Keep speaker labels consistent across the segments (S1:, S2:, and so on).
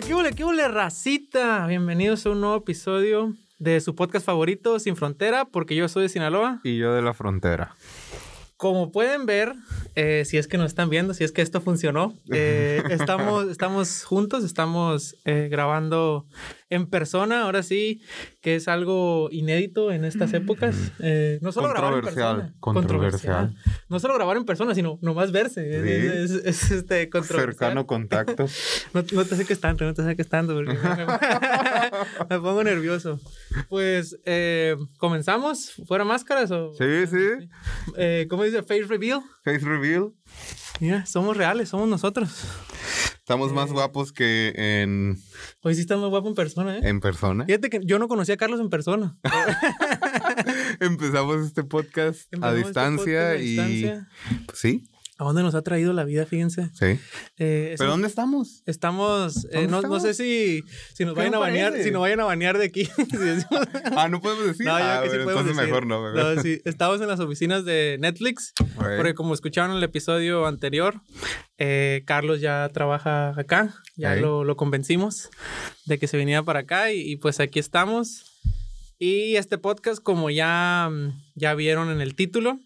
S1: qué huele, qué huele, racita? Bienvenidos a un nuevo episodio de su podcast favorito, Sin Frontera, porque yo soy de Sinaloa.
S2: Y yo de la frontera.
S1: Como pueden ver, eh, si es que nos están viendo, si es que esto funcionó, eh, estamos, estamos juntos, estamos eh, grabando en persona, ahora sí, que es algo inédito en estas épocas. no solo grabar en persona.
S2: Controversial.
S1: No solo grabar en persona, sino nomás verse. Es, este, controversial.
S2: Cercano contacto.
S1: no, no, te sé tanto, no te sé tanto, porque me, pongo nervioso. Pues, ¿comenzamos? ¿Fuera máscaras o...?
S2: Sí, sí.
S1: ¿Cómo dice? Face reveal.
S2: Face reveal.
S1: Mira, somos reales, somos nosotros.
S2: Estamos más eh, guapos que en.
S1: Hoy sí estamos guapos en persona, ¿eh?
S2: En persona.
S1: Fíjate que yo no conocía a Carlos en persona.
S2: Empezamos este podcast a este distancia y. Pues sí.
S1: ¿A dónde nos ha traído la vida? Fíjense.
S2: Sí. Eh, ¿Pero dónde estamos?
S1: Estamos, eh, no, no, sé si, si nos vayan a banear, si nos vayan a banear de aquí.
S2: ah, no podemos decir.
S1: No,
S2: ah,
S1: que sí podemos
S2: entonces mejor no.
S1: Mejor. no sí. Estamos en las oficinas de Netflix, porque como escucharon en el episodio anterior, eh, Carlos ya trabaja acá, ya lo, lo, convencimos de que se viniera para acá y, y pues aquí estamos. Y este podcast, como ya, ya vieron en el título,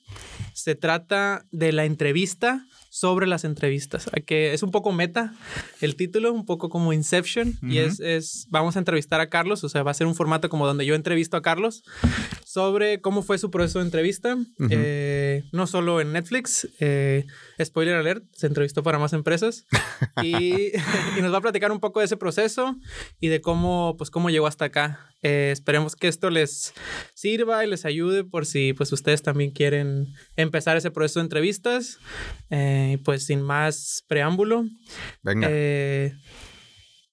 S1: se trata de la entrevista sobre las entrevistas, que es un poco meta el título, un poco como Inception, y es, es, vamos a entrevistar a Carlos, o sea, va a ser un formato como donde yo entrevisto a Carlos sobre cómo fue su proceso de entrevista, eh, no solo en Netflix, eh, spoiler alert, se entrevistó para más empresas, y, y, nos va a platicar un poco de ese proceso y de cómo, pues, cómo llegó hasta acá. Eh, esperemos que esto les sirva y les ayude por si pues ustedes también quieren empezar ese proceso de entrevistas. Eh, pues sin más preámbulo.
S2: Venga.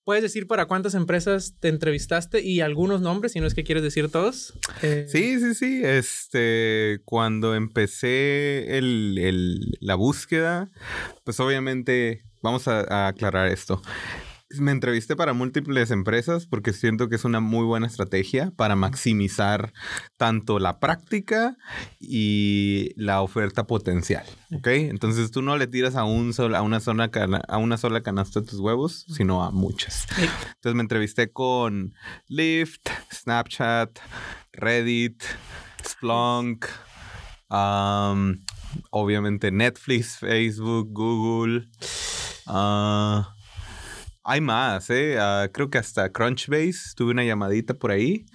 S1: Eh, ¿Puedes decir para cuántas empresas te entrevistaste y algunos nombres, si no es que quieres decir todos?
S2: Sí, sí, sí. Este, cuando empecé el, la búsqueda, pues obviamente vamos a aclarar esto me entrevisté para múltiples empresas porque siento que es una muy buena estrategia para maximizar tanto la práctica y la oferta potencial. ¿Ok? Entonces tú no le tiras a, un a, una, sola a una sola canasta de tus huevos, sino a muchas. Entonces me entrevisté con Lyft, Snapchat, Reddit, Splunk, obviamente Netflix, Facebook, Google. Uh, hay más, ¿eh? Ah, creo que hasta Crunchbase tuve una llamadita por ahí.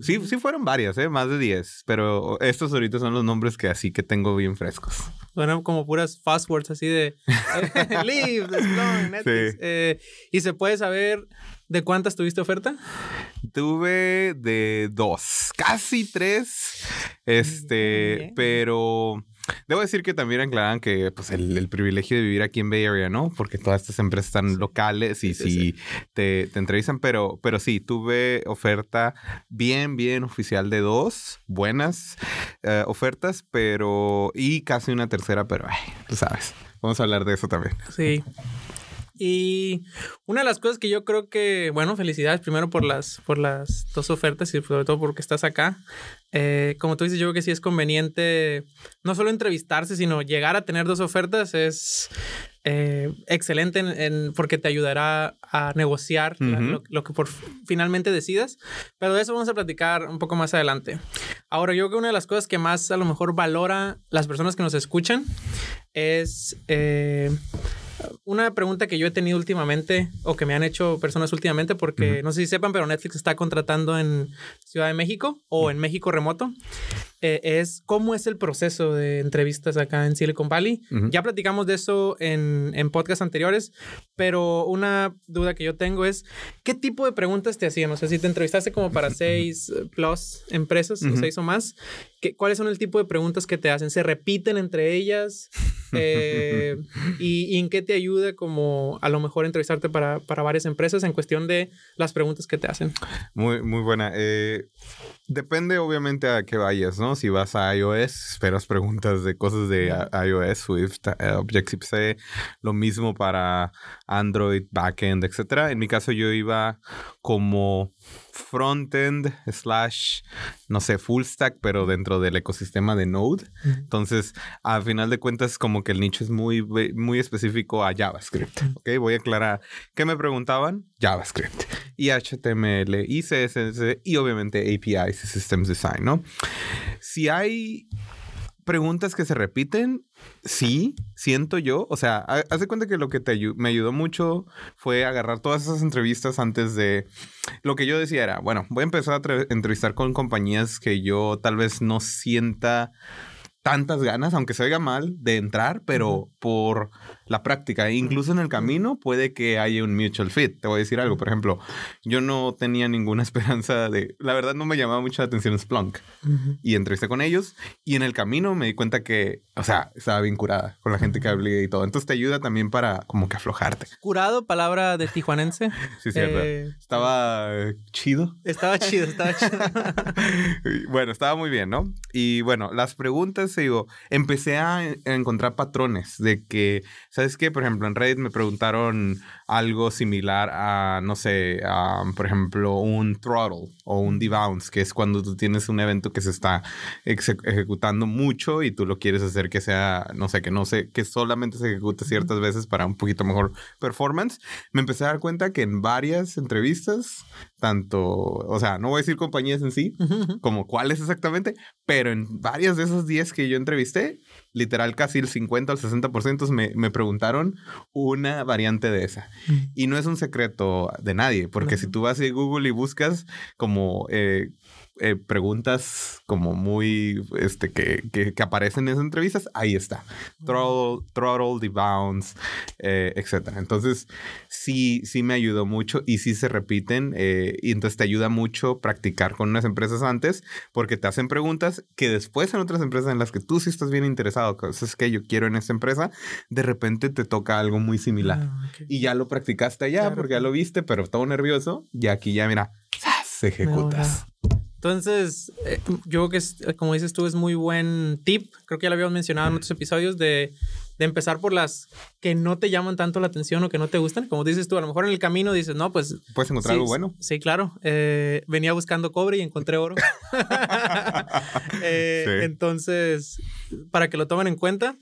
S2: Sí, sí fueron varias, ¿eh? Más de 10. Pero estos ahorita son los nombres que así que tengo bien frescos.
S1: Bueno, como puras fast words así de Live, Netflix. Eh, ¿Y se puede saber de cuántas tuviste oferta?
S2: Tuve de dos, casi tres. Este, pero Debo decir que también aclaran que pues el, privilegio de vivir aquí en Bay Area, ¿no? Porque todas estas empresas están locales y sí, Te, te, entrevistan, pero, pero sí, tuve oferta bien, bien oficial de dos buenas eh, ofertas, pero y casi una tercera, pero ay, tú sabes. Vamos a hablar de eso también.
S1: Sí. Y una de las cosas que yo creo que, bueno, felicidades primero por las, por las dos ofertas y sobre todo porque estás acá. Eh, como tú dices, yo creo que sí es conveniente no solo entrevistarse, sino llegar a tener dos ofertas es eh, excelente en, porque te ayudará a negociar lo, que por finalmente decidas. Pero de eso vamos a platicar un poco más adelante. Ahora, yo creo que una de las cosas que más a lo mejor valora las personas que nos escuchan es... Eh, una pregunta que yo he tenido últimamente o que me han hecho personas últimamente, porque no sé si sepan, pero Netflix está contratando en Ciudad de México o en México remoto, eh, es cómo es el proceso de entrevistas acá en Silicon Valley. Ya platicamos de eso en, en podcasts anteriores, pero una duda que yo tengo es, ¿qué tipo de preguntas te hacían? O sea, si te entrevistaste como para seis plus empresas, o seis o más, ¿cuáles son el tipo de preguntas que te hacen? ¿Se repiten entre ellas? Eh, y, en qué te ayuda como a lo mejor entrevistarte para, para, varias empresas en cuestión de las preguntas que te hacen?
S2: Muy, muy buena. Eh, depende obviamente a qué vayas, ¿no? Si vas a iOS, esperas preguntas de cosas de iOS, Swift, eh, Objective-C, lo mismo para Android, backend, etc. En mi caso yo iba como frontend slash, no sé, full stack, pero dentro del ecosistema de Node. Entonces, a final de cuentas, como que el nicho es muy, muy específico a JavaScript. Ok, voy a aclarar. ¿Qué me preguntaban? JavaScript. Y HTML, y CSS, y obviamente APIs y Systems Design, ¿no? Si hay preguntas que se repiten, sí, siento yo. O sea, haz de cuenta que lo que te me ayudó mucho fue agarrar todas esas entrevistas antes de... Lo que yo decía era, bueno, voy a empezar a entrevistar con compañías que yo tal vez no sienta tantas ganas, aunque se oiga mal, de entrar, pero por la práctica. E incluso en el camino puede que haya un mutual fit. Te voy a decir algo, por ejemplo, yo no tenía ninguna esperanza de... La verdad no me llamaba mucho la atención Splunk. Y entrevisté con ellos y en el camino me di cuenta que, o sea, estaba bien curada con la gente que hablé y todo. Entonces te ayuda también para como que aflojarte.
S1: Curado, palabra de tijuanense.
S2: sí, cierto. Eh, estaba chido.
S1: Estaba chido, estaba chido.
S2: bueno, estaba muy bien, ¿no? Y bueno, las preguntas, digo, empecé a encontrar patrones de que ¿Sabes qué? Por ejemplo, en Reddit me preguntaron algo similar a, no sé, a, por ejemplo, un throttle o un debounce, que es cuando tú tienes un evento que se está ejecutando mucho y tú lo quieres hacer que sea, no sé, que no sé, que solamente se ejecute ciertas veces para un poquito mejor performance. Me empecé a dar cuenta que en varias entrevistas, tanto, o sea, no voy a decir compañías en sí, como cuáles exactamente, pero en varias de esas 10 que yo entrevisté, literal casi el 50 al 60% me, me preguntaron una variante de esa. Y no es un secreto de nadie, porque si tú vas a Google y buscas como eh, eh, preguntas como muy, este, que, que, aparecen en esas entrevistas, ahí está. Throttle, throttle debounce, eh, etc. Entonces, sí, sí me ayudó mucho y sí se repiten eh, y entonces te ayuda mucho practicar con unas empresas antes porque te hacen preguntas que después en otras empresas en las que tú sí estás bien interesado, cosas que yo quiero en esta empresa, de repente te toca algo muy similar. Ah, y ya lo practicaste allá porque ya lo viste, pero todo nervioso y aquí ya mira, se ejecutas.
S1: Entonces, eh, yo creo que, es, como dices tú, es muy buen tip. Creo que ya lo habíamos mencionado en otros episodios de, de, empezar por las que no te llaman tanto la atención o que no te gustan. Como dices tú, a lo mejor en el camino dices, no, pues...
S2: Puedes encontrar algo bueno.
S1: Sí, claro. Eh, venía buscando cobre y encontré oro. Eh, entonces, para que lo tomen en cuenta.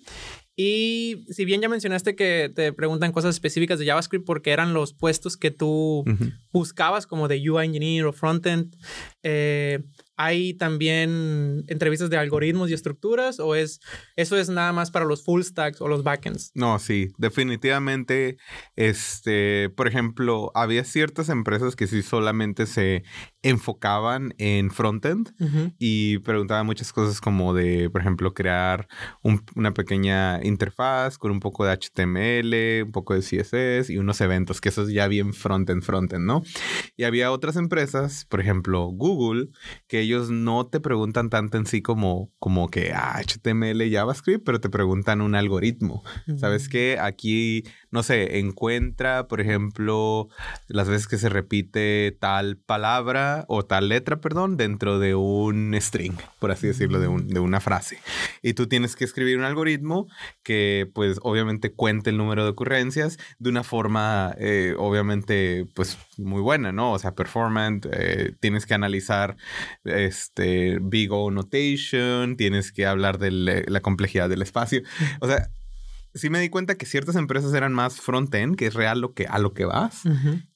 S1: Y si bien ya mencionaste que te preguntan cosas específicas de JavaScript porque eran los puestos que tú buscabas como de UI Engineer o Frontend, eh, ¿Hay también entrevistas de algoritmos y estructuras o es eso es nada más para los full stacks o los backends?
S2: No, sí, definitivamente este, por ejemplo, había ciertas empresas que sí solamente se enfocaban en frontend y preguntaban muchas cosas como de, por ejemplo, crear una pequeña interfaz con un poco de HTML, un poco de CSS y unos eventos, que eso es ya bien frontend, frontend, ¿no? Y había otras empresas, por ejemplo, Google, que ellos no te preguntan tanto en sí como, como que ah, HTML, JavaScript, pero te preguntan un algoritmo. ¿Sabes qué? Aquí, no sé, encuentra, por ejemplo, las veces que se repite tal palabra o tal letra, perdón, dentro de un string, por así decirlo, de, un, de una frase. Y tú tienes que escribir un algoritmo que, pues, obviamente cuente el número de ocurrencias de una forma, eh, obviamente, pues, muy buena, ¿no? O sea, performant, eh, tienes que analizar este, big O notation, tienes que hablar de la complejidad del espacio. O sea, sí me di cuenta que ciertas empresas eran más front-end, que es real lo que, a lo que vas,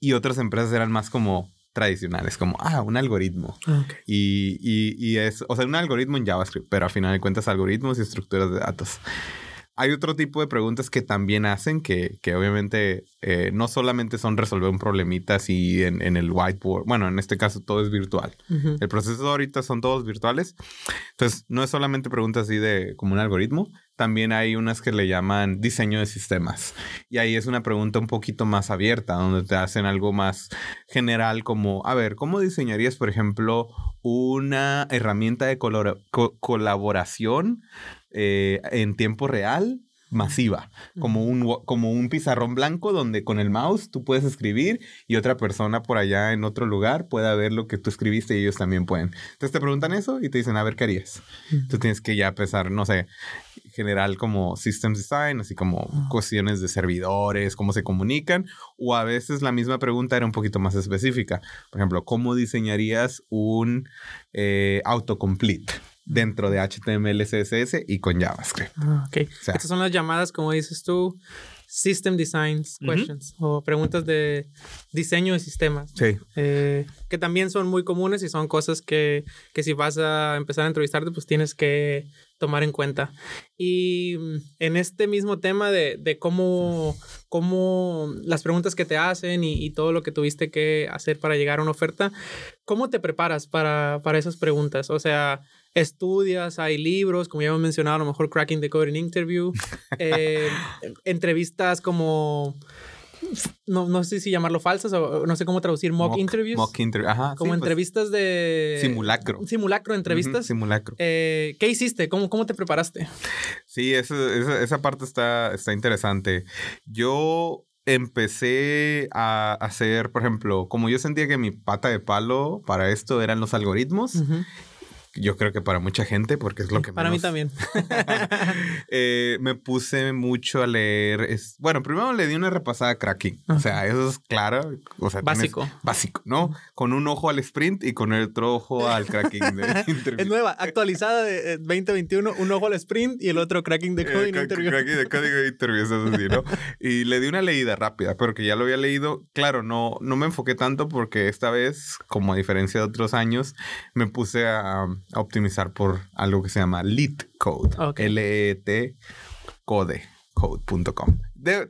S2: y otras empresas eran más como tradicionales, como, ah, un algoritmo. Y, y, y, es, o sea, un algoritmo en JavaScript, pero al final de cuentas algoritmos y estructuras de datos. Hay otro tipo de preguntas que también hacen que, que obviamente eh, no solamente son resolver un problemita así en, en, el whiteboard. Bueno, en este caso todo es virtual. El proceso ahorita son todos virtuales. Entonces, no es solamente preguntas así de como un algoritmo. También hay unas que le llaman diseño de sistemas. Y ahí es una pregunta un poquito más abierta, donde te hacen algo más general como, a ver, ¿cómo diseñarías, por ejemplo, una herramienta de colaboración eh, en tiempo real masiva, como un, como un pizarrón blanco donde con el mouse tú puedes escribir y otra persona por allá en otro lugar pueda ver lo que tú escribiste y ellos también pueden. Entonces te preguntan eso y te dicen, a ver, ¿qué harías? Tú tienes que ya empezar, no sé, general como Systems Design, así como cuestiones de servidores, cómo se comunican, o a veces la misma pregunta era un poquito más específica. Por ejemplo, ¿cómo diseñarías un eh, autocomplete? Dentro de HTML, CSS y con JavaScript.
S1: Ah, ok. Estas son las llamadas, como dices tú, System Designs Questions o preguntas de diseño de sistemas.
S2: Sí.
S1: Eh, que también son muy comunes y son cosas que, que, si vas a empezar a entrevistarte, pues tienes que tomar en cuenta. Y mm, en este mismo tema de, de cómo, cómo las preguntas que te hacen y, y, todo lo que tuviste que hacer para llegar a una oferta, ¿cómo te preparas para, para esas preguntas? O sea, estudias, hay libros, como ya hemos mencionado, a lo mejor Cracking the Code in Interview, eh, entrevistas como no, no sé si llamarlo falsas o no sé cómo traducir mock, interviews.
S2: Mock interview, ajá.
S1: Como pues, entrevistas de.
S2: Simulacro.
S1: Simulacro, entrevistas.
S2: simulacro.
S1: Eh, ¿Qué hiciste? ¿Cómo, ¿Cómo te preparaste?
S2: Sí, esa, esa parte está, está interesante. Yo empecé a hacer, por ejemplo, como yo sentía que mi pata de palo para esto eran los algoritmos, yo creo que para mucha gente, porque es lo que
S1: Para mí también.
S2: Eh, me puse mucho a leer. Es, bueno, primero le di una repasada a cracking. O sea, eso es claro. O sea,
S1: básico.
S2: Básico, ¿no? Con un ojo al sprint y con el otro ojo al cracking de.
S1: Es nueva, actualizada de 2021, un ojo al sprint y el otro cracking de eh, código interview.
S2: Cracking de código de interview, eso así, ¿no? y le di una leída rápida, pero que ya lo había leído. Claro, no, no me enfoqué tanto porque esta vez, como a diferencia de otros años, me puse a a optimizar por algo que se llama Lead Code. L-E-T code code.com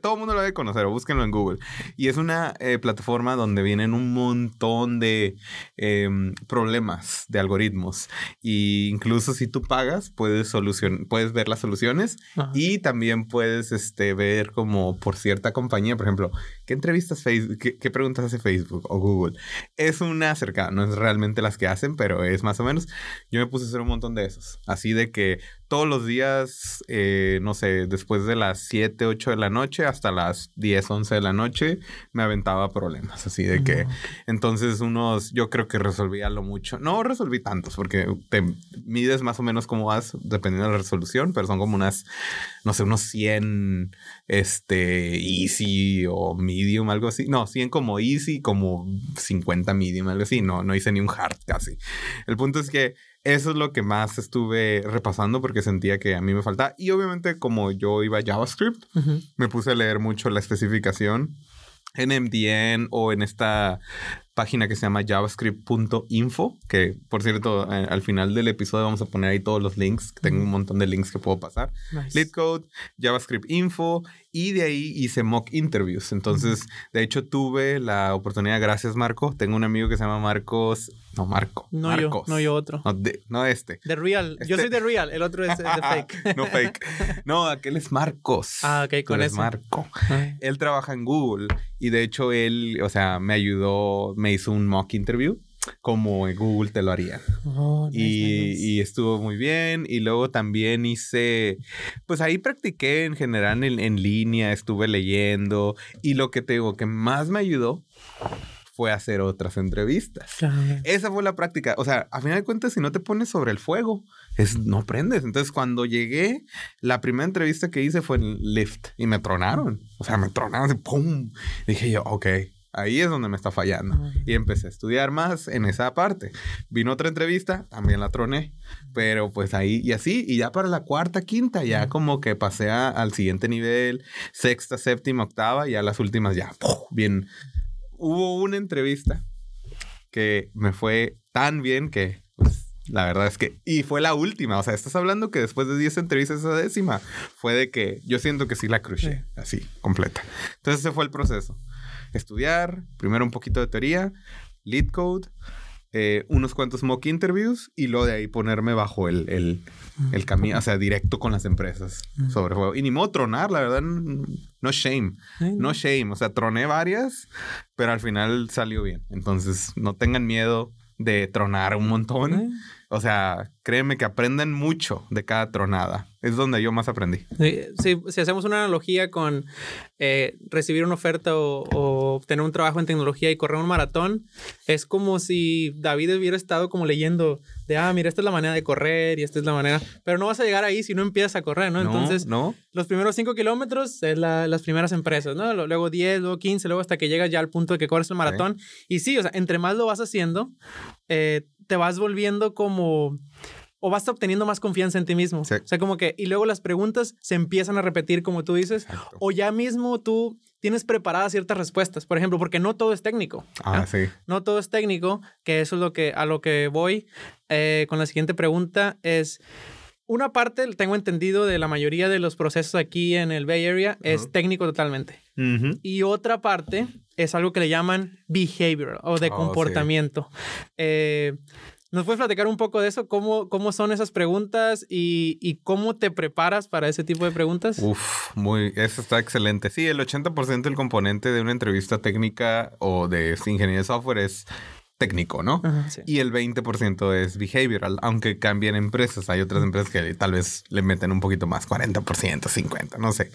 S2: todo el mundo lo debe conocer, búsquenlo en Google. Y es una eh, plataforma donde vienen un montón de em, problemas de algoritmos. Y incluso si tú pagas, puedes, puedes ver las soluciones y también puedes este, ver como por cierta compañía, por ejemplo, ¿qué entrevistas Facebook, qué, preguntas hace Facebook o Google? Es una cercana, no es realmente las que hacen, pero es más o menos. Yo me puse a hacer un montón de esos. Así de que todos los días, eh, no sé, después de las 7, 8 de la noche hasta las 10, 11 de la noche, me aventaba problemas. Así de que, entonces unos, yo creo que resolvía lo mucho. No resolví tantos, porque te mides más o menos cómo vas, dependiendo de la resolución, pero son como unas, no sé, unos 100, este, easy o medium, algo así. No, 100 como easy, como 50 medium, algo así. No, no hice ni un hard casi. El punto es que eso es lo que más estuve repasando porque sentía que a mí me faltaba. Y obviamente como yo iba a JavaScript, me puse a leer mucho la especificación en MDN o en esta página que se llama javascript.info, que por cierto, eh, al final del episodio vamos a poner ahí todos los links. Tengo un montón de links que puedo pasar. Nice. Code, JavaScript Info y de ahí hice mock interviews. Entonces, de hecho, tuve la oportunidad, gracias Marco. Tengo un amigo que se llama Marcos. No, Marco.
S1: No
S2: Marcos.
S1: yo, no yo otro.
S2: No, este.
S1: De Real. Yo soy de este Real, el otro es de fake.
S2: no fake. No, aquel es Marcos.
S1: Ah, ok, con
S2: Es Marco. Él trabaja en Google y de hecho él, o sea, me ayudó, me hizo un mock interview como en Google te lo haría. Oh, y, estuvo muy bien. Y luego también hice, pues ahí practiqué en general en, línea, estuve leyendo. Y lo que te digo que más me ayudó fue hacer otras entrevistas. Esa fue la práctica. O sea, a final de cuentas, si no te pones sobre el fuego, es, no aprendes. Entonces, cuando llegué, la primera entrevista que hice fue en Lyft y me tronaron. O sea, me tronaron, ¡pum! Dije yo, ok, Ahí es donde me está fallando. Y empecé a estudiar más en esa parte. Vino otra entrevista, también la troné. Pero pues ahí y así. Y ya para la cuarta, quinta, ya como que pasé al siguiente nivel. Sexta, séptima, octava. Y ya las últimas ya, bien. Hubo una entrevista que me fue tan bien que pues, la verdad es que, y fue la última, o sea, estás hablando que después de 10 entrevistas esa décima, fue de que yo siento que sí la crucé, así, completa. Entonces ese fue el proceso estudiar, primero un poquito de teoría, lead code, eh, unos cuantos mock interviews y luego de ahí ponerme bajo el, el, el camino, o sea, directo con las empresas sobre juego. Y ni modo tronar, la verdad, no shame, no shame, o sea, troné varias, pero al final salió bien. Entonces, no tengan miedo de tronar un montón. O sea, créeme que aprenden mucho de cada tronada. Es donde yo más aprendí.
S1: Sí, si hacemos una analogía con eh, recibir una oferta o, o, tener un trabajo en tecnología y correr un maratón, es como si David hubiera estado como leyendo de, ah, mira, esta es la manera de correr y esta es la manera, pero no vas a llegar ahí si no empiezas a correr, ¿no? Entonces,
S2: no.
S1: los primeros cinco kilómetros es la, las primeras empresas, ¿no? Luego 10, luego 15, luego hasta que llegas ya al punto de que corres el maratón. Y sí, o sea, entre más lo vas haciendo, eh, te vas volviendo como o vas obteniendo más confianza en ti mismo. O sea, como que, y luego las preguntas se empiezan a repetir, como tú dices, o ya mismo tú tienes preparadas ciertas respuestas, por ejemplo, porque no todo es técnico.
S2: Ah, sí.
S1: No todo es técnico, que eso es lo que, a lo que voy eh, con la siguiente pregunta es, una parte, tengo entendido, de la mayoría de los procesos aquí en el Bay Area es técnico totalmente. Y otra parte es algo que le llaman behavioral o de oh, comportamiento. Eh, ¿Nos puedes platicar un poco de eso? ¿Cómo, cómo son esas preguntas y, y, cómo te preparas para ese tipo de preguntas?
S2: Uf, muy, eso está excelente. Sí, el 80% del componente de una entrevista técnica o de ingeniería de software es técnico, ¿no? Y el 20% es behavioral, aunque cambien empresas. Hay otras empresas que tal vez le meten un poquito más, 40%, 50%, no sé.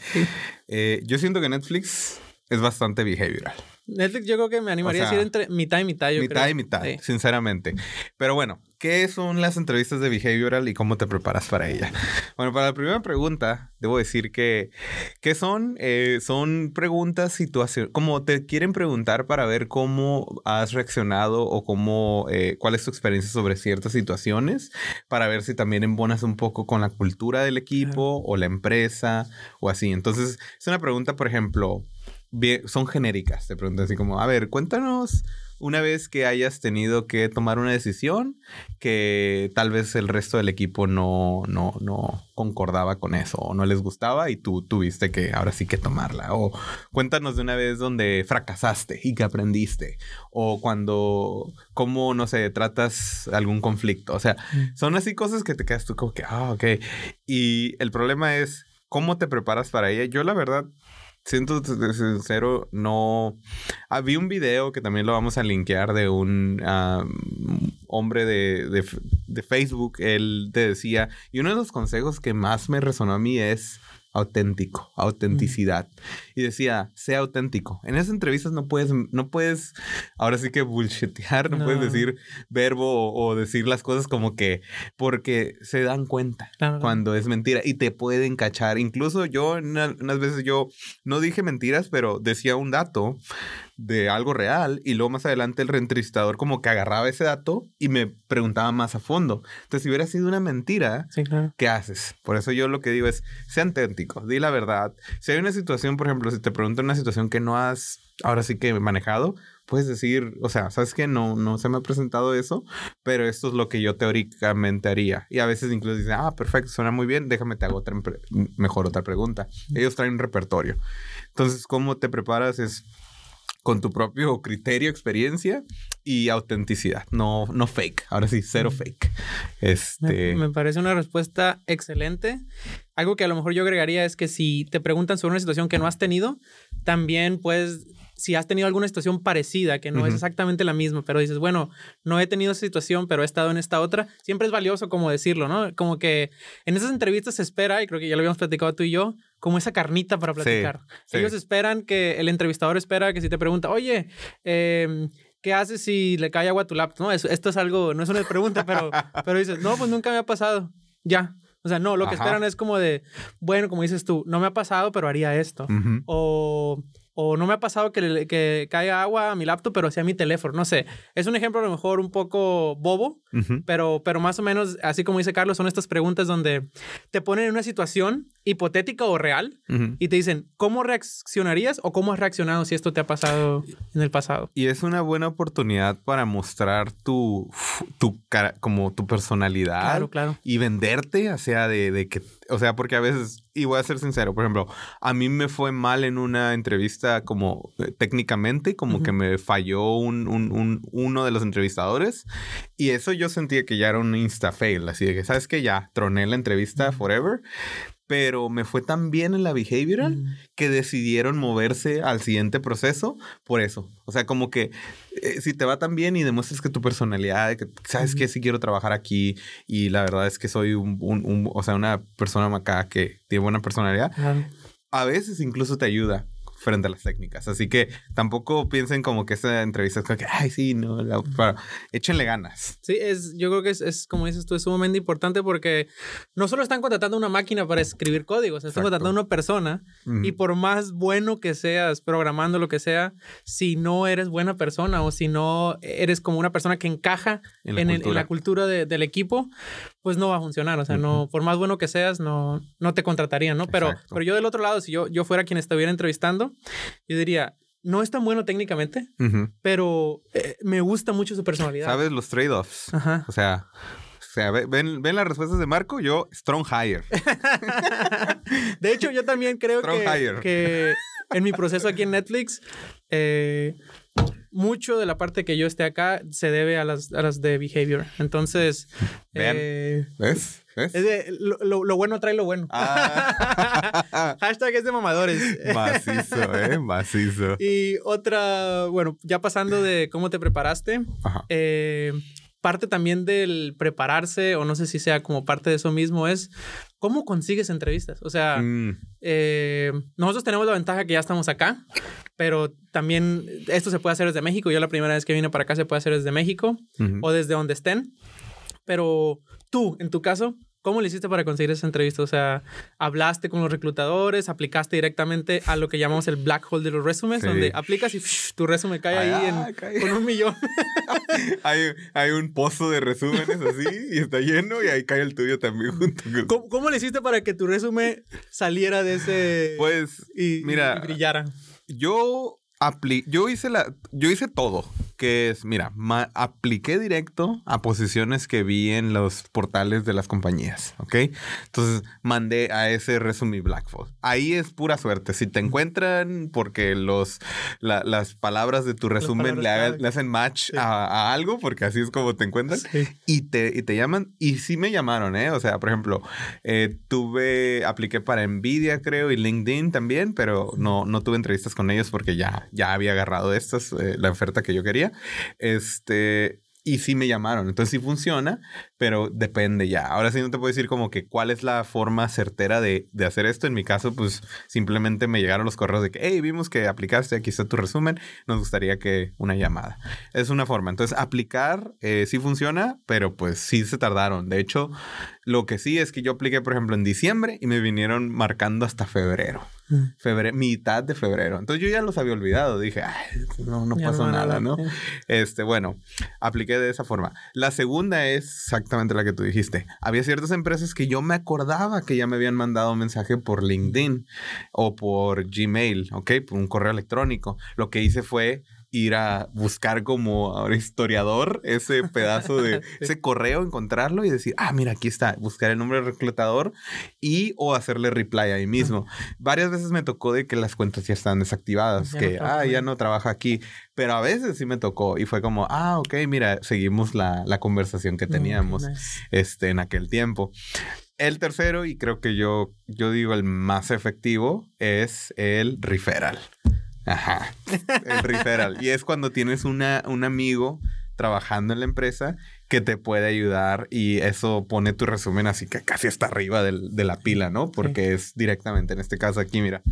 S2: Eh, yo siento que Netflix es bastante behavioral.
S1: Netflix yo creo que me animaría a decir entre mitad y mitad, yo
S2: mitad y mitad, sinceramente. Pero bueno, ¿qué son las entrevistas de behavioral y cómo te preparas para ella? Bueno, para la primera pregunta, debo decir que, ¿qué son? Eh, son preguntas situaciones, como te quieren preguntar para ver cómo has reaccionado o cómo, eh, cuál es tu experiencia sobre ciertas situaciones, para ver si también embonas un poco con la cultura del equipo o la empresa o así. Entonces, es una pregunta, por ejemplo, son genéricas. Te preguntan así como, a ver, cuéntanos una vez que hayas tenido que tomar una decisión que tal vez el resto del equipo no, no, no concordaba con eso o no les gustaba y tú tuviste que ahora sí que tomarla. O cuéntanos de una vez donde fracasaste y que aprendiste. O cuando, cómo, no sé, tratas algún conflicto. O sea, mm. son así cosas que te quedas tú como que, ah, ok. Y el problema es, ¿cómo te preparas para ella? Yo la verdad siento sincero, no. Había un video que también lo vamos a linkear de un hombre de, de, de, Facebook. Él te decía, y uno de los consejos que más me resonó a mí es auténtico, autenticidad. Y decía, sea auténtico. En esas entrevistas no puedes, no puedes, ahora sí que bullshitear, no, puedes decir verbo o, decir las cosas como que, porque se dan cuenta cuando es mentira y te pueden cachar. Incluso yo, unas veces yo no dije mentiras, pero decía un dato de algo real y luego más adelante el reentristador como que agarraba ese dato y me preguntaba más a fondo. Entonces, si hubiera sido una mentira, ¿qué haces? Por eso yo lo que digo es, sea auténtico, di la verdad. Si hay una situación, por ejemplo, si te preguntan una situación que no has ahora sí que manejado, puedes decir, o sea, sabes que no, no se me ha presentado eso, pero esto es lo que yo teóricamente haría. Y a veces incluso dicen, ah, perfecto, suena muy bien, déjame te hago otra, mejor otra pregunta. Ellos traen un repertorio. Entonces, ¿cómo te preparas? Es con tu propio criterio, experiencia y autenticidad, no, no fake. Ahora sí, cero fake. Este...
S1: Me, parece una respuesta excelente. Algo que a lo mejor yo agregaría es que si te preguntan sobre una situación que no has tenido, también puedes, si has tenido alguna situación parecida, que no es exactamente la misma, pero dices, bueno, no he tenido esa situación, pero he estado en esta otra, siempre es valioso como decirlo, ¿no? Como que en esas entrevistas se espera, y creo que ya lo habíamos platicado tú y yo, como esa carnita para platicar. Ellos esperan que el entrevistador espera que si te pregunta, oye, eh, ¿qué haces si le cae agua a tu laptop? No, esto es algo, no es una pregunta, pero, pero dices, no, pues nunca me ha pasado. Ya. O sea, no, lo que esperan es como de, bueno, como dices tú, no me ha pasado, pero haría esto. O o no me ha pasado que, que caiga agua a mi laptop, pero sí a mi teléfono. No sé. Es un ejemplo a lo mejor un poco bobo, pero, pero más o menos, así como dice Carlos, son estas preguntas donde te ponen en una situación hipotética o real y te dicen, ¿cómo reaccionarías o cómo has reaccionado si esto te ha pasado en el pasado?
S2: Y es una buena oportunidad para mostrar tu, tu cara, como tu personalidad.
S1: Claro, claro.
S2: Y venderte, o sea, de, de que, o sea, porque a veces y voy a ser sincero, por ejemplo, a mí me fue mal en una entrevista como eh, técnicamente, como que me falló un, un, uno de los entrevistadores y eso yo sentía que ya era un insta fail, así de que, ¿sabes que Ya, troné la entrevista forever, pero me fue tan bien en la behavioral
S1: Mm.
S2: que decidieron moverse al siguiente proceso por eso. O sea, como que eh, si te va tan bien y demuestras que tu personalidad, que sabes que sí quiero trabajar aquí y la verdad es que soy un, un- un- o sea, una persona acá que tiene buena personalidad, a veces incluso te ayuda frente a las técnicas. Así que tampoco piensen como que esta entrevista es como que, ay, sí, no, la- para- échenle ganas.
S1: Sí, es, yo creo que es, es, como dices tú, es sumamente importante porque no solo están contratando una máquina para escribir códigos, están
S2: Exacto.
S1: contratando una persona
S2: Ujú.
S1: y por más bueno que seas programando lo que sea, si no eres buena persona o si no eres como una persona que encaja
S2: En
S1: en,
S2: la
S1: el- en
S2: cultura.
S1: la cultura de- del equipo, pues no va a funcionar. O sea, no, por más bueno que seas, no, no te contratarían, ¿no? Pero,
S2: Exacto.
S1: pero yo del otro lado, si yo, yo fuera quien estuviera entrevistando, yo diría, no es tan bueno técnicamente, pero eh, me gusta mucho su personalidad.
S2: ¿Sabes los trade-offs? O sea, o sea, ve- ven, ven las respuestas de Marco, yo strong hire.
S1: De hecho, yo también creo que, que en mi proceso aquí en Netflix, eh, mucho de la parte que yo esté acá se debe a las, a las de behavior. Entonces, eh,
S2: ¿Ves?
S1: Es de- lo, lo- lo bueno trae lo bueno.
S2: Ah.
S1: Hashtag es de mamadores.
S2: Macizo, ¿eh? Macizo.
S1: Y otra, bueno, ya pasando de cómo te preparaste, eh, parte también del prepararse, o no sé si sea como parte de eso mismo, es cómo consigues entrevistas. O sea,
S2: Mm,
S1: eh, nosotros tenemos la ventaja que ya estamos acá, pero también esto se puede hacer desde México. Yo la primera vez que vine para acá se puede hacer desde México o desde donde estén. Pero tú, en tu caso, ¿cómo le hiciste para conseguir esa entrevista? O sea, ¿hablaste con los reclutadores? ¿Aplicaste directamente a lo que llamamos el black hole de los resumes?
S2: Sí.
S1: Donde aplicas y psh, tu resumen cae
S2: Ay,
S1: ahí
S2: ah,
S1: en-
S2: cae.
S1: con un millón.
S2: hay, hay un pozo de resúmenes así y está lleno y ahí cae el tuyo también junto con...
S1: ¿Cómo, cómo le hiciste para que tu resumen saliera de ese...
S2: Pues,
S1: y,
S2: mira,
S1: y brillara?
S2: yo apli yo hice la yo hice todo que es mira apliqué directo a posiciones que vi en los portales de las compañías ¿ok? entonces mandé a ese resume Blackfold ahí es pura suerte si te encuentran porque los la- las palabras de tu resumen le, le hacen match
S1: Sí.
S2: a, a algo porque así es como te encuentran
S1: Sí.
S2: y te, y te llaman. Y sí me llamaron, ¿eh? O sea, por ejemplo, eh, tuve, apliqué para Nvidia, creo, y LinkedIn también, pero no, no tuve entrevistas con ellos porque ya, ya había agarrado estas, eh, la oferta que yo quería. Este. Y sí me llamaron, entonces sí funciona, pero depende ya. Ahora sí no te puedo decir como que cuál es la forma certera de, de hacer esto. En mi caso, pues simplemente me llegaron los correos de que, hey, vimos que aplicaste, aquí está tu resumen, nos gustaría que una llamada. Es una forma. Entonces, aplicar eh, sí funciona, pero pues sí se tardaron. De hecho, lo que sí es que yo apliqué, por ejemplo, en diciembre y me vinieron marcando hasta febrero. Febrero, mitad de febrero. Entonces yo ya los había olvidado. Dije, Ay, no, no pasó
S1: no,
S2: nada, ¿no?
S1: nada.
S2: Este, bueno, apliqué de esa forma. La segunda es exactamente la que tú dijiste. Había ciertas empresas que yo me acordaba que ya me habían mandado un mensaje por LinkedIn o por Gmail, ¿ok? Por un correo electrónico. Lo que hice fue ir a buscar como ahora historiador ese pedazo de
S1: Sí.
S2: ese correo, encontrarlo y decir, ah, mira, aquí está, buscar el nombre del reclutador y o hacerle reply ahí mismo. Varias veces me tocó de que las cuentas ya están desactivadas,
S1: Ya
S2: que, ah, ya no trabaja aquí, pero a veces sí me tocó y fue como, ah, ok, mira, seguimos la, la conversación que teníamos
S1: Mm, nice.
S2: este, en aquel tiempo. El tercero, y creo que yo, yo digo el más efectivo, es el referral. Ajá, el referral. Y es cuando tienes una, un amigo trabajando en la empresa que te puede ayudar y eso pone tu resumen así que casi hasta arriba del- de la pila, ¿no? Porque es directamente, en este caso aquí, mira,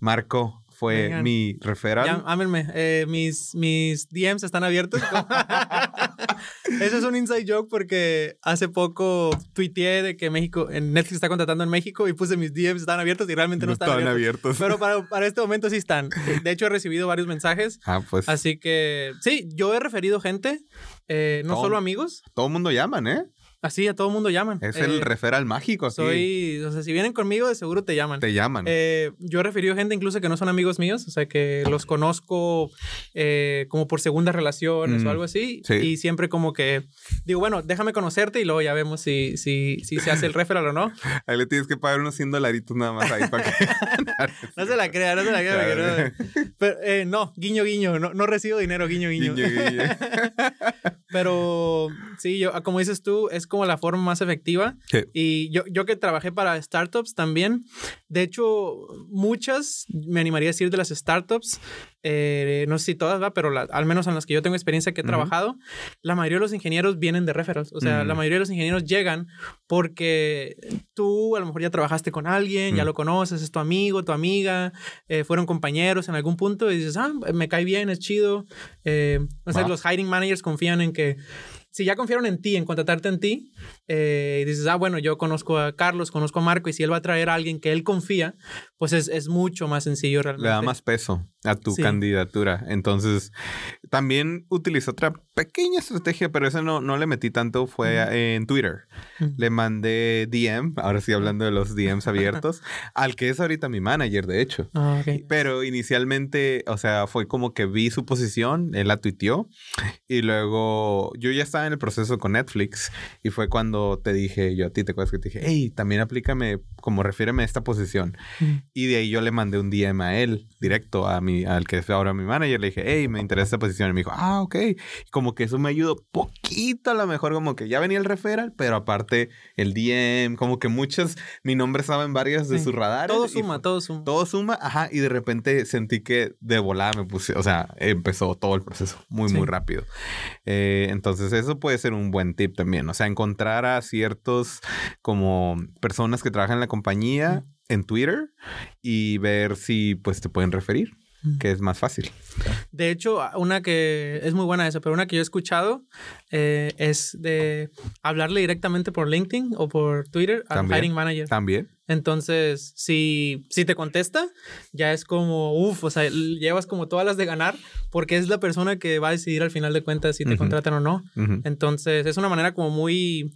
S2: Marco fue
S1: Vengan.
S2: mi referral.
S1: Ya, ámenme. Eh, mis, mis DMs están abiertos. Eso es un inside joke porque hace poco tuiteé de que México, en Netflix está contratando en México y puse mis DMs están abiertos y realmente no,
S2: no
S1: están
S2: estaban
S1: abiertos.
S2: abiertos.
S1: Pero para, para este momento sí están. De hecho, he recibido varios mensajes.
S2: ah, pues
S1: Así que sí, yo he referido gente, eh, no solo amigos,
S2: todo el mundo llaman, ¿eh?
S1: Así a todo mundo llaman.
S2: Es
S1: Eh,
S2: el referral mágico aquí.
S1: Soy, o sea, si vienen conmigo, de seguro te llaman.
S2: Te llaman.
S1: Eh, yo he referido gente incluso que no son amigos míos, o sea, que los conozco eh, como por segundas relaciones
S2: Mm,
S1: o algo así.
S2: sí.
S1: Y siempre como que digo, bueno, déjame conocerte y luego ya vemos si, si, si se hace el referral o no.
S2: Ahí le tienes que pagar unos 100 dolaritos nada más ahí para que...
S1: No se la crea, no se la crea.
S2: Claro.
S1: no- Pero, eh, no, guiño, guiño, no, no recibo dinero, guiño, guiño.
S2: Guiño, guiño.
S1: Pero Sí, yo, como dices tú, es como la forma más efectiva.
S2: Sí.
S1: Y yo, yo que trabajé para startups también, de hecho, muchas, me animaría a decir de las startups, eh, no sé si todas, ¿va? pero la- al menos en las que yo tengo experiencia que he trabajado, la mayoría de los ingenieros vienen de referrals. O sea,
S2: Mm.
S1: la mayoría de los ingenieros llegan porque tú a lo mejor ya trabajaste con alguien, ya
S2: Mm.
S1: lo conoces, es tu amigo, tu amiga, eh, fueron compañeros en algún punto y dices, ah, me cae bien, es chido. Eh, los hiring managers confían en que si ya confiaron en ti, en contratarte en ti, eh, y dices, ah, bueno, yo conozco a Carlos, conozco a Marco, y si él va a traer a alguien que él confía, pues es, es mucho más sencillo realmente.
S2: Le da más peso a tu
S1: Sí.
S2: candidatura. Entonces, también utilicé otra pequeña estrategia, pero esa no, no le metí tanto, fue en Twitter. Le mandé DM, ahora sí hablando de los DMs abiertos, al que es ahorita mi manager, de hecho.
S1: Ah, ok.
S2: Pero inicialmente, o sea, fue como que vi su posición, él la tuiteó y luego yo ya estaba en el proceso con Netflix y fue cuando te dije, yo a ti te acuerdas que te dije, hey, también aplícame, como refiéreme a esta posición.
S1: Ujú.
S2: Y de ahí yo le mandé un DM a él, directo a mi, al que es ahora mi manager. Le dije, hey, me interesa esta posición. Y me dijo, ah, ok. Y como que eso me ayudó poquito a lo mejor, como que ya venía el referral, pero aparte el DM, como que muchas, mi nombre estaba en varias de
S1: Sí.
S2: sus radares.
S1: Todo suma, todo suma.
S2: todo suma, ajá, y de repente sentí que de volada me puse, o sea, empezó todo el proceso muy,
S1: Sí.
S2: muy rápido. Eh, entonces, eso puede ser un buen tip también, o sea, encontrar a ciertos como personas que trabajan en la compañía en Twitter y ver si pues te pueden referir. Que es más fácil.
S1: De hecho, una que es muy buena esa, pero una que yo he escuchado eh, es de hablarle directamente por LinkedIn o por Twitter al
S2: También.
S1: hiring manager.
S2: También.
S1: Entonces, si, si te contesta, ya es como, uff, o sea, llevas como todas las de ganar porque es la persona que va a decidir al final de cuentas si te contratan o no. Entonces, es una manera como muy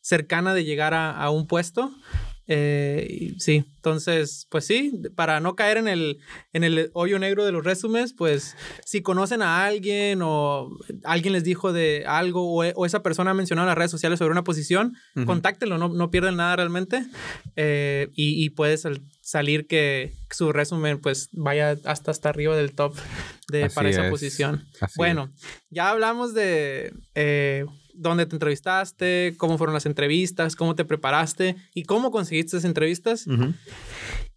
S1: cercana de llegar a, a un puesto. Eh, y sí, entonces, pues sí, para no caer en el, en el hoyo negro de los resúmenes, pues si conocen a alguien o alguien les dijo de algo o, o esa persona ha mencionado en las redes sociales sobre una posición, contáctenlo, no, no pierden nada realmente eh, y, y puede sal- salir que su resumen pues vaya hasta hasta arriba del top de,
S2: Así
S1: para esa
S2: es.
S1: posición.
S2: Así
S1: Bueno, ya hablamos de eh, dónde te entrevistaste, cómo fueron las entrevistas, cómo te preparaste y cómo conseguiste esas entrevistas.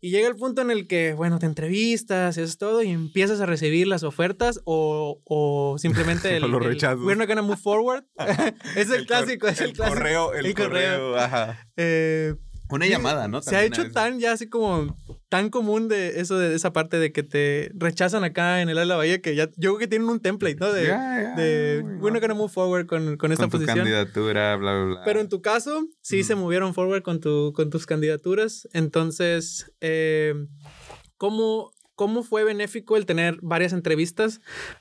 S1: Y llega el punto en el que, bueno, te entrevistas, es todo, y empiezas a recibir las ofertas o, o simplemente el,
S2: O los
S1: el,
S2: rechazos.
S1: We're not gonna move forward. es el,
S2: cor-
S1: clásico, es el, clásico.
S2: correo, el,
S1: el correo.
S2: correo, ajá.
S1: Eh,
S2: Una llamada, ¿no?
S1: se ha hecho tan ya así como tan común de eso de esa parte de que te rechazan acá en el ala bahía que ya yo creo que tienen un template, ¿no? De, de
S2: muy
S1: we're not gonna move forward con, con esta
S2: Con tu
S1: posición.
S2: candidatura, bla, bla, bla.
S1: Pero en tu caso, sí se movieron forward con, tu, con tus candidaturas. Entonces, eh, ¿cómo, ¿cómo fue benéfico el tener varias entrevistas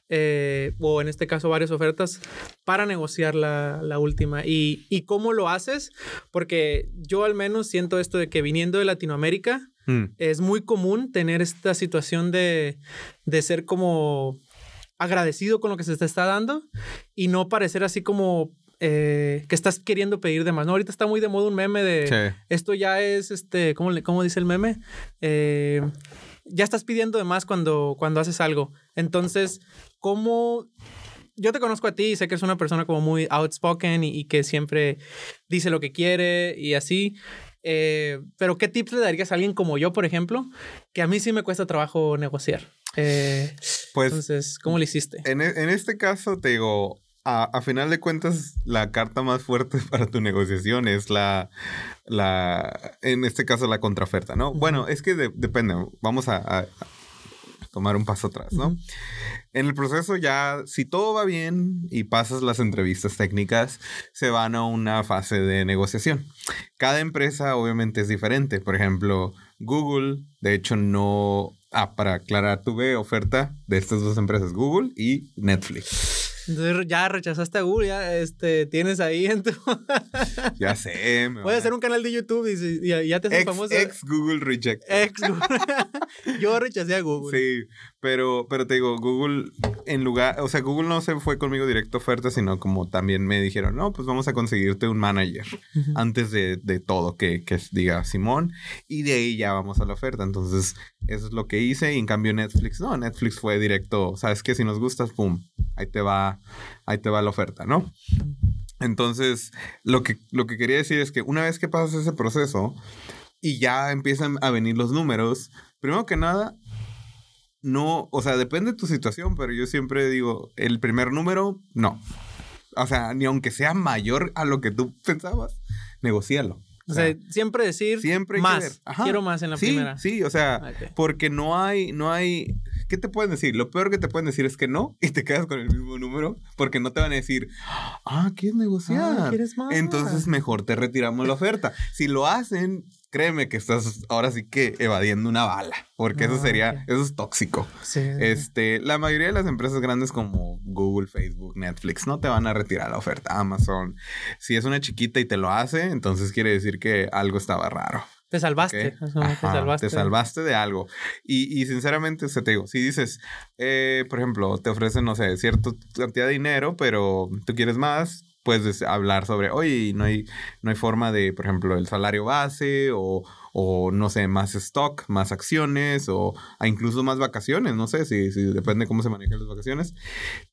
S1: eh, o en este caso varias ofertas para negociar la, la última? ¿Y, ¿Y cómo lo haces? Porque yo al menos siento esto de que viniendo de Latinoamérica
S2: Mm,
S1: es muy común tener esta situación de, de ser como agradecido con lo que se te está dando y no parecer así como eh, que estás queriendo pedir de más. No, ahorita está muy de moda un meme de
S2: sí.
S1: esto ya es, este, ¿cómo, le- cómo dice el meme? Eh, ya estás pidiendo de más cuando, cuando haces algo. Entonces, ¿cómo... Yo te conozco a ti y sé que eres una persona como muy outspoken y, y que siempre dice lo que quiere y así. Eh, pero ¿qué tips le darías a alguien como yo, por ejemplo? Que a mí sí me cuesta trabajo negociar. Eh,
S2: Pues
S1: entonces, ¿cómo lo hiciste?
S2: En, e- en este caso, te digo, a, a final de cuentas, la carta más fuerte para tu negociación es la, la en este caso, la contraoferta, ¿no? Bueno, es que de- depende, vamos a, tomar un paso atrás, ¿no? En el proceso ya, si todo va bien y pasas las entrevistas técnicas, se van a una fase de negociación. Cada empresa obviamente es diferente. Por ejemplo, Google, de hecho, no... Ah, para aclarar, tuve oferta de estas dos empresas, Google y Netflix.
S1: Entonces ya rechazaste a Google, ya este, tienes ahí en tu...
S2: Ya sé. me van a-
S1: hacer un canal de YouTube y, y ya te haces famoso.
S2: ex Google Reject.
S1: Ex Google. Yo rechacé a Google.
S2: Sí, pero, pero te digo, Google, en lugar, o sea, Google no se fue conmigo directo oferta, sino como también me dijeron, no, pues vamos a conseguirte un manager antes de, de todo, que, que diga Simón, y de ahí ya vamos a la oferta. Entonces, eso es lo que hice, y en cambio Netflix, no, Netflix fue directo, sabes que si nos gustas, pum, ahí te va, ahí te va la oferta, ¿no? Entonces, lo que, lo que quería decir es que una vez que pasas ese proceso y ya empiezan a venir los números, primero que nada, no, o sea, depende de tu situación, pero yo siempre digo, el primer número, no. O sea, ni aunque sea mayor a lo que tú pensabas, negocialo.
S1: O sea, siempre decir
S2: siempre
S1: más. Quiero más en la
S2: sí,
S1: primera.
S2: Sí, o sea, porque no hay, no hay. ¿Qué te pueden decir? Lo peor que te pueden decir es que no y te quedas con el mismo número porque no te van a decir, ah, ¿quieres negociar?
S1: Ah, ¿quieres más?
S2: Entonces mejor te retiramos la oferta. Si lo hacen, créeme que estás ahora sí que evadiendo una bala, porque eso
S1: Ah,
S2: sería, eso es tóxico.
S1: Sí, sí, sí.
S2: Este, la mayoría de las empresas grandes como Google, Facebook, Netflix no te van a retirar la oferta. Amazon, si es una chiquita y te lo hace, entonces quiere decir que algo estaba raro.
S1: Te salvaste. te salvaste.
S2: te salvaste de algo. Y, y sinceramente, o sea, te digo, si dices, eh, por ejemplo, te ofrecen, no sé, cierta cantidad de dinero, pero tú quieres más, puedes des- hablar sobre, oye, no hay, no hay forma de, por ejemplo, el salario base o, o no sé, más stock, más acciones o incluso más vacaciones, no sé, si, si depende cómo se manejan las vacaciones.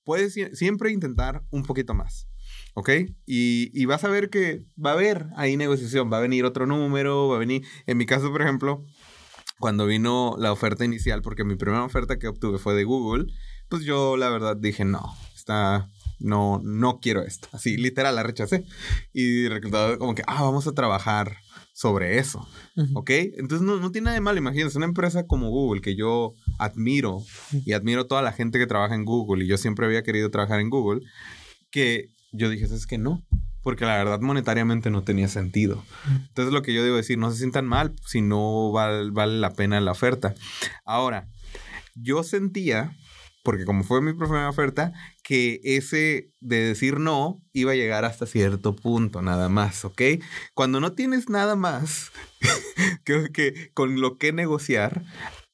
S2: Puedes sie- siempre intentar un poquito más. ¿Ok? Y, y vas a ver que va a haber ahí negociación, va a venir otro número, va a venir, en mi caso, por ejemplo, cuando vino la oferta inicial, porque mi primera oferta que obtuve fue de Google, pues yo la verdad dije, no, está, no, no quiero esto. Así, literal, la rechacé. Y el reclutador como que, ah, vamos a trabajar sobre eso. ¿Ok? Entonces no, no tiene nada de malo. Imagínense, una empresa como Google que yo admiro y admiro toda la gente que trabaja en Google y yo siempre había querido trabajar en Google, que yo dije, es que no. Porque la verdad monetariamente no tenía sentido. Entonces lo que yo debo decir, no se sientan mal si no val- vale la pena la oferta. Ahora, yo sentía, porque como fue mi primera oferta, que ese de decir no iba a llegar hasta cierto punto, nada más, ¿ok? Cuando no tienes nada más que, que con lo que negociar,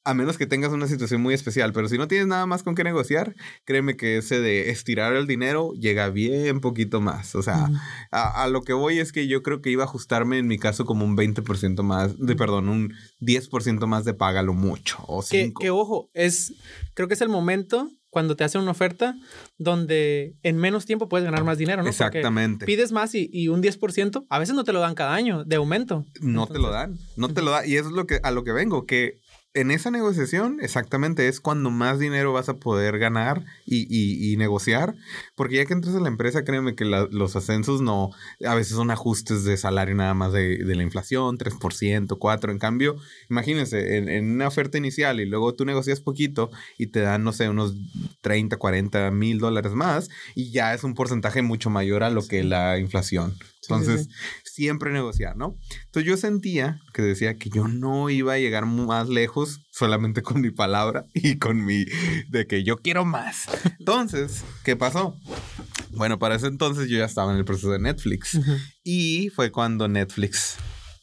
S2: a menos que tengas una situación muy especial, pero si no tienes nada más con qué negociar, créeme que ese de estirar el dinero llega bien poquito más. O sea, a, a lo que voy es que yo creo que iba a ajustarme en mi caso como un 20% más, de perdón, un 10% más de págalo mucho o
S1: Que,
S2: 5.
S1: que ojo, es, creo que es el momento cuando te hacen una oferta donde en menos tiempo puedes ganar más dinero, ¿no? Porque
S2: Exactamente.
S1: pides más y, y un 10%, a veces no te lo dan cada año de aumento.
S2: No te lo dan, no te lo dan. Y eso es lo que, a lo que vengo, que en esa negociación exactamente es cuando más dinero vas a poder ganar y, y- y negociar. Porque ya que entras a la empresa, créeme que los ascensos no, a veces son ajustes de salario nada más de, de la inflación, 3%, 4%. En cambio, imagínense, en, en una oferta inicial y luego tú negocias poquito y te dan, no sé, unos 30, 40 mil dólares más y ya es un porcentaje mucho mayor a lo que la inflación. Entonces,
S1: sí.
S2: siempre negociar, ¿no? Entonces yo sentía que decía que yo no iba a llegar más lejos solamente con mi palabra y con mi de que yo quiero más. Entonces, ¿qué pasó? Bueno, para ese entonces yo ya estaba en el proceso de Netflix y fue cuando Netflix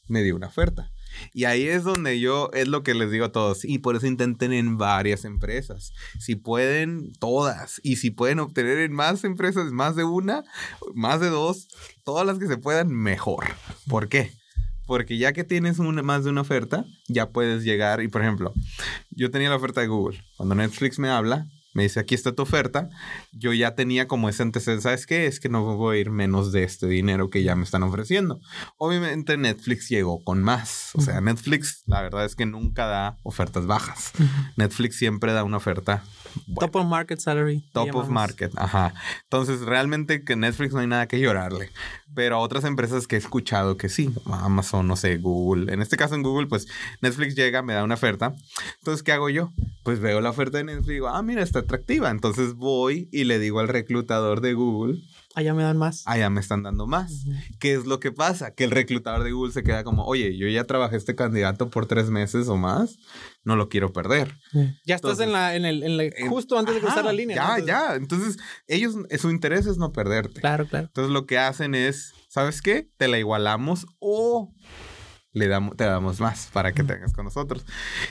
S2: me dio una oferta. Y ahí es donde yo, es lo que les digo a todos, y por eso intenten en varias empresas. Si pueden, todas. Y si pueden obtener en más empresas, más de una, más de dos, todas las que se puedan, mejor. ¿Por qué? Porque ya que tienes una, más de una oferta, ya puedes llegar. Y por ejemplo, yo tenía la oferta de Google. Cuando Netflix me habla, me dice, aquí está tu oferta. Yo ya tenía como ese antecedente, ¿sabes qué? Es que no voy a ir menos de este dinero que ya me están ofreciendo. Obviamente Netflix llegó con más. O sea, Netflix, la verdad es que nunca da ofertas bajas. Netflix siempre da una oferta buena.
S1: Top of market salary.
S2: Top of market, ajá. Entonces, realmente que Netflix no hay nada que llorarle. Pero a otras empresas que he escuchado que sí, Amazon, no sé, Google. En este caso en Google, pues Netflix llega, me da una oferta. Entonces, ¿qué hago yo? Pues veo la oferta de Netflix y digo, ah, mira, está atractiva. Entonces voy y le digo al reclutador de Google,
S1: Allá me dan más.
S2: ya me están dando más. ¿Qué es lo que pasa? Que el reclutador de Google se queda como, oye, yo ya trabajé este candidato por tres meses o más, no lo quiero perder.
S1: Ya estás en la, en el, en la-
S2: en-
S1: justo antes de cruzar
S2: Ajá,
S1: la línea.
S2: Ya,
S1: ¿no? Entonces-
S2: ya. Entonces, ellos, su interés es no perderte.
S1: Claro, claro.
S2: Entonces, lo que hacen es, ¿sabes qué? Te la igualamos o le damos, te damos más para que tengas con nosotros.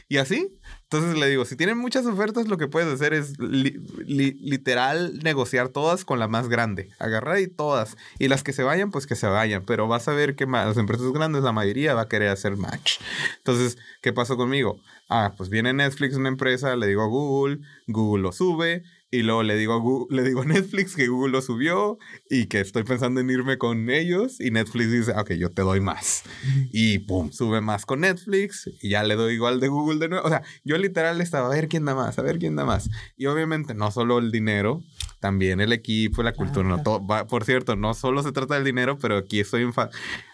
S2: Y así, entonces le digo, si tienen muchas ofertas, lo que puedes hacer es li- li- literal negociar todas con la más grande. Agarrar y todas. Y las que se vayan, pues que se vayan. Pero vas a ver que las empresas grandes, la mayoría va a querer hacer match. Entonces, ¿qué pasó conmigo? Ah, pues viene Netflix, una empresa, le digo a Google, Google lo sube y luego le digo, a Google- le digo a Netflix que Google lo subió y que estoy pensando en irme con ellos y Netflix dice, ok, yo te doy más. Y pum, sube más con Netflix y ya le doy igual de Google de nuevo. O sea, yo literal estaba a ver quién da más, a ver quién da más. Y obviamente no solo el dinero, también el equipo, la cultura. no todo- va- por cierto, no solo se trata del dinero, pero aquí estoy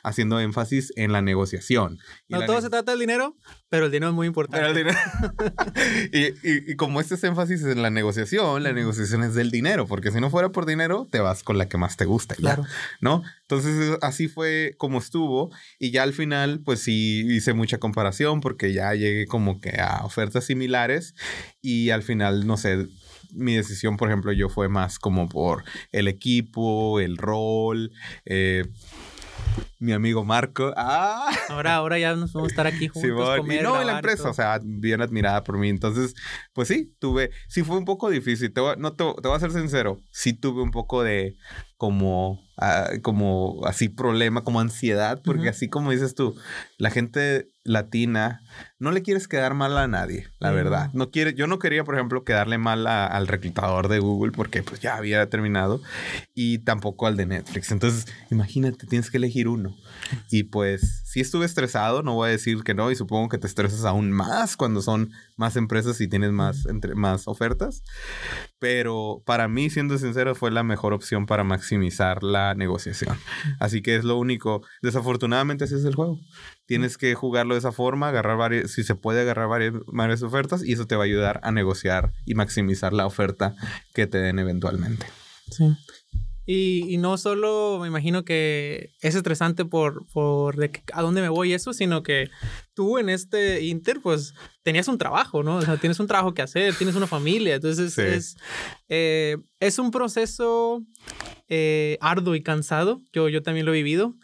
S2: haciendo énfasis en la negociación. Y
S1: No
S2: la
S1: todo
S2: ne-
S1: se trata del dinero, pero el dinero es muy importante.
S2: El dinero. y, y- y como este es énfasis en la negociación, la negociación es del dinero, porque si no fuera por dinero, te vas con la que más te gusta. ya,
S1: Claro.
S2: ¿No? Entonces así fue como estuvo y ya al final pues sí hice mucha comparación porque ya llegué como que a ofertas similares y al final no sé, mi decisión por ejemplo yo fue más como por el equipo, el rol, eh, mi amigo Marco. ¡Ah!
S1: Ahora, ahora ya nos vamos a estar aquí juntos.
S2: Simón.
S1: comer,
S2: y no, en la empresa, o sea, bien admirada por mí. Entonces, pues sí, tuve, sí fue un poco difícil. Te voy, no te, te voy a ser sincero, sí tuve un poco de como, ah, como así problema, como ansiedad, porque así como dices tú, la gente latina no le quieres quedar mal a nadie, la verdad.
S1: no.
S2: No quiere, yo no quería, por ejemplo, quedarle mal a- al reclutador de Google porque pues ya había terminado y tampoco al de Netflix. Entonces, imagínate, tienes que elegir uno. Y pues sí estuve estresado, no voy a decir que no, y supongo que te estresas aún más cuando son más empresas y tienes más, entre, más ofertas. Pero para mí, siendo sincero, fue la mejor opción para maximizar la negociación. Así que es lo único. Desafortunadamente, así es el juego. Tienes que jugarlo de esa forma, agarrar varias, si se puede agarrar varias, varias ofertas, y eso te va a ayudar a negociar y maximizar la oferta que te den eventualmente.
S1: Sí. Y, y no solo me imagino que es estresante por, por de que- a dónde me voy y eso, sino que tú en este Inter, pues tenías un trabajo, ¿no? O sea, tienes un trabajo que hacer, tienes una familia. Entonces
S2: Sí.
S1: es, eh, es un proceso eh, arduo y cansado. Yo, yo también lo he vivido.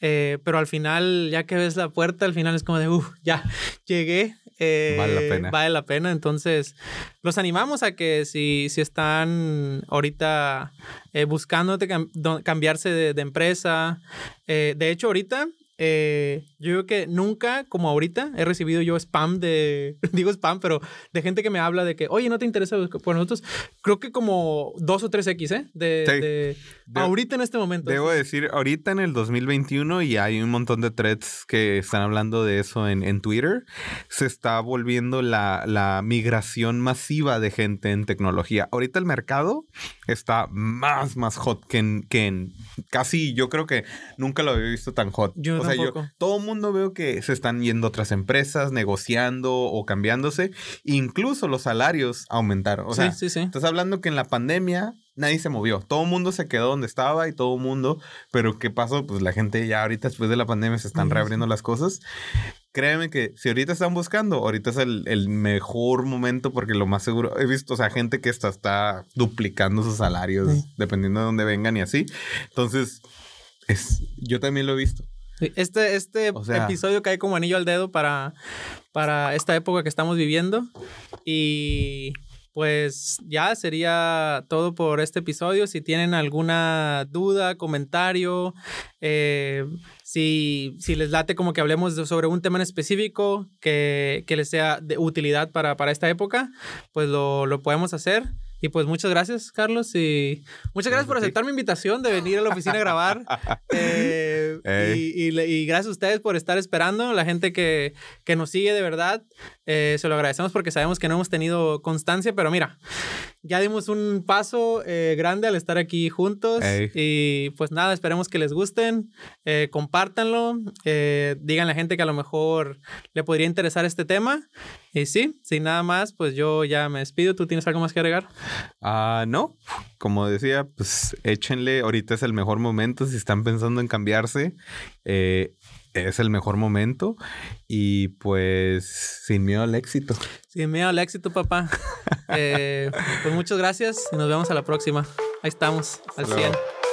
S1: Eh, pero al final, ya que ves la puerta, al final es como de, uff, ya llegué. Eh,
S2: Vale la pena.
S1: Vale la pena. Entonces, los animamos a que si, si están ahorita eh, buscando cam- cambiarse de, de empresa. eh, de hecho, ahorita eh, yo creo que nunca, como ahorita, he recibido yo spam de, digo spam, pero de gente que me habla de que, oye, no te interesa por nosotros. Creo que como dos o tres X, ¿eh? De,
S2: Sí.
S1: de-
S2: De-
S1: ahorita en este momento.
S2: Debo decir, ahorita en el 2021 y hay un montón de threads que están hablando de eso en, en Twitter, se está volviendo la, la migración masiva de gente en tecnología. Ahorita el mercado está más, más hot que en, que en casi, yo creo que nunca lo había visto tan hot.
S1: Yo
S2: o sea, yo, todo el mundo veo que se están yendo a otras empresas, negociando o cambiándose. Incluso los salarios aumentaron. O
S1: sí,
S2: sea,
S1: sí, sí.
S2: Estás hablando que en la pandemia nadie se movió. Todo el mundo se quedó donde estaba y todo el mundo. Pero ¿qué pasó? Pues la gente ya ahorita después de la pandemia se están
S1: Sí,
S2: reabriendo las cosas. Créeme que si ahorita están buscando, ahorita es el, el mejor momento porque lo más seguro, he visto, o sea, gente que está, está duplicando sus salarios
S1: Sí.
S2: dependiendo de dónde vengan y así. Entonces, es, yo también lo he visto.
S1: Este, este
S2: O sea-
S1: episodio cae como anillo al dedo para, para esta época que estamos viviendo. Y pues ya sería todo por este episodio. Si tienen alguna duda, comentario, eh, si, si les late como que hablemos de- sobre un tema en específico que, que les sea de utilidad para, para esta época, pues lo, lo podemos hacer. Y pues muchas gracias, Carlos. Y muchas gracias por aceptar mi invitación de venir a la oficina a grabar. Eh, y gracias a ustedes por estar esperando. La gente que, que nos sigue de verdad, eh, se lo agradecemos porque sabemos que no hemos tenido constancia, pero mira, ya dimos un paso eh, grande al estar aquí juntos. Y pues nada, esperemos que les gusten. Eh, compártanlo. Eh, digan a la gente que a lo mejor le podría interesar este tema. Y sí, sin nada más, pues yo ya me despido. ¿Tú tienes algo más que agregar?
S2: Ah, no. Como decía, pues échenle. Ahorita es el mejor momento. Si están pensando en cambiarse, eh, es el mejor momento. Y pues sin miedo al éxito.
S1: Sin miedo al éxito, papá. Eh, pues muchas gracias y nos vemos a la próxima. Ahí estamos, al
S2: Hasta luego.
S1: 100.